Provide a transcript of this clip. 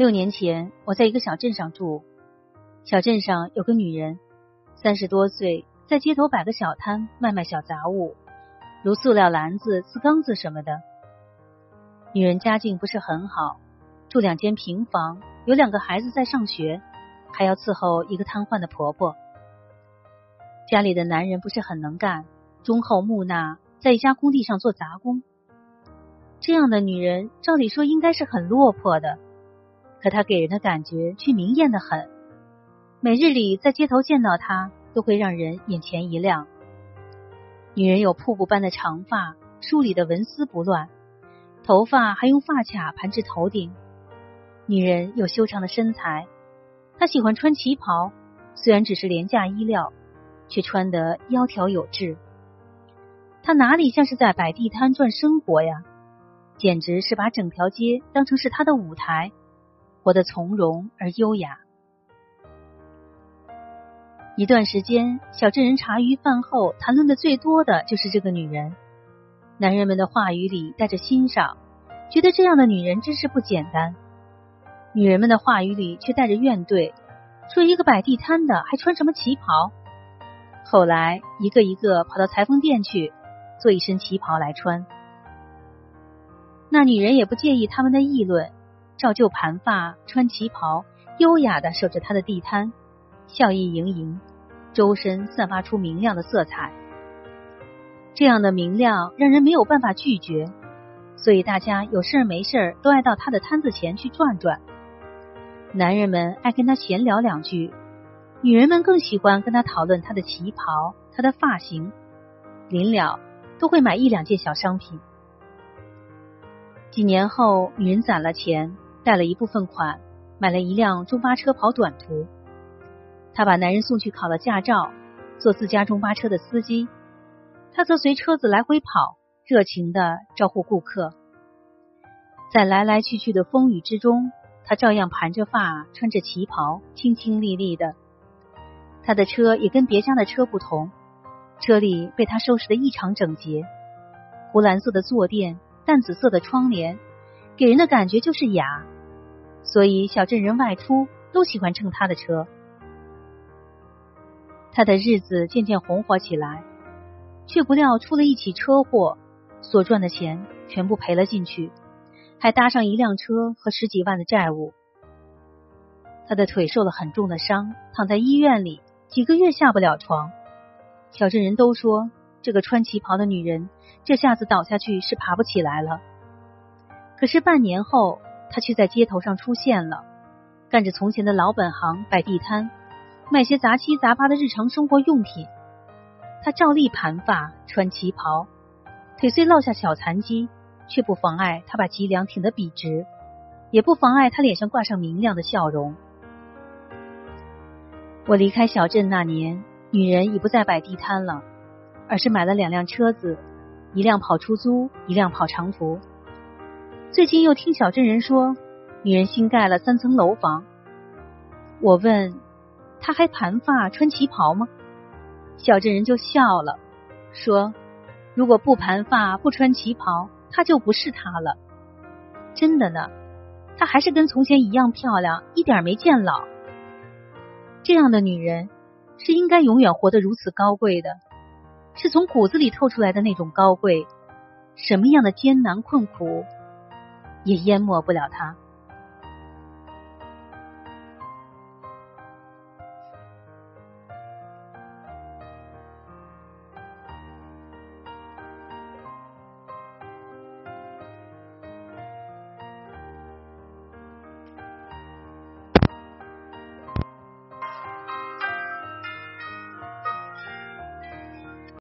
六年前，我在一个小镇上住。小镇上有个女人，三十多岁，在街头摆个小摊，卖卖小杂物，如塑料篮子、瓷缸子什么的。女人家境不是很好，住两间平房，有两个孩子在上学，还要伺候一个瘫痪的婆婆。家里的男人不是很能干，忠厚木讷，在一家工地上做杂工。这样的女人，照理说应该是很落魄的，可她给人的感觉却明艳的很。每日里在街头见到她，都会让人眼前一亮。女人有瀑布般的长发，梳理的纹丝不乱，头发还用发卡盘至头顶。女人有修长的身材，她喜欢穿旗袍，虽然只是廉价衣料，却穿得窈窕有致。她哪里像是在摆地摊赚生活呀？简直是把整条街当成是她的舞台，活得从容而优雅。一段时间，小镇人茶余饭后谈论的最多的就是这个女人。男人们的话语里带着欣赏，觉得这样的女人真是不简单；女人们的话语里却带着怨怼，说一个摆地摊的还穿什么旗袍。后来，一个一个跑到裁缝店去做一身旗袍来穿。那女人也不介意他们的议论，照旧盘发，穿旗袍，优雅的守着他的地摊，笑意盈盈，周身散发出明亮的色彩。这样的明亮让人没有办法拒绝，所以大家有事儿没事儿都爱到他的摊子前去转转。男人们爱跟他闲聊两句，女人们更喜欢跟他讨论他的旗袍、他的发型，临了都会买一两件小商品。几年后，女人攒了钱，贷了一部分款，买了一辆中巴车跑短途。她把男人送去考了驾照，做自家中巴车的司机。她则随车子来回跑，热情的招呼顾客。在来来去去的风雨之中，她照样盘着发，穿着旗袍，清清丽丽的。她的车也跟别家的车不同，车里被她收拾的异常整洁，湖蓝色的坐垫。淡紫色的窗帘，给人的感觉就是雅，所以小镇人外出都喜欢乘他的车。他的日子渐渐红火起来，却不料出了一起车祸，所赚的钱全部赔了进去，还搭上一辆车和十几万的债务。他的腿受了很重的伤，躺在医院里几个月下不了床。小镇人都说，这个穿旗袍的女人。这下子倒下去是爬不起来了。可是半年后，他却在街头上出现了，干着从前的老本行，摆地摊，卖些杂七杂八的日常生活用品。他照例盘发，穿旗袍，腿虽落下小残疾，却不妨碍他把脊梁挺得笔直，也不妨碍他脸上挂上明亮的笑容。我离开小镇那年，女人已不再摆地摊了，而是买了两辆车子。一辆跑出租，一辆跑长途。最近又听小镇人说，女人新盖了三层楼房。我问，她还盘发穿旗袍吗？小镇人就笑了，说：“如果不盘发不穿旗袍，她就不是她了。真的呢，她还是跟从前一样漂亮，一点没见老。这样的女人是应该永远活得如此高贵的。”是从骨子里透出来的那种高贵，什么样的艰难困苦也淹没不了他。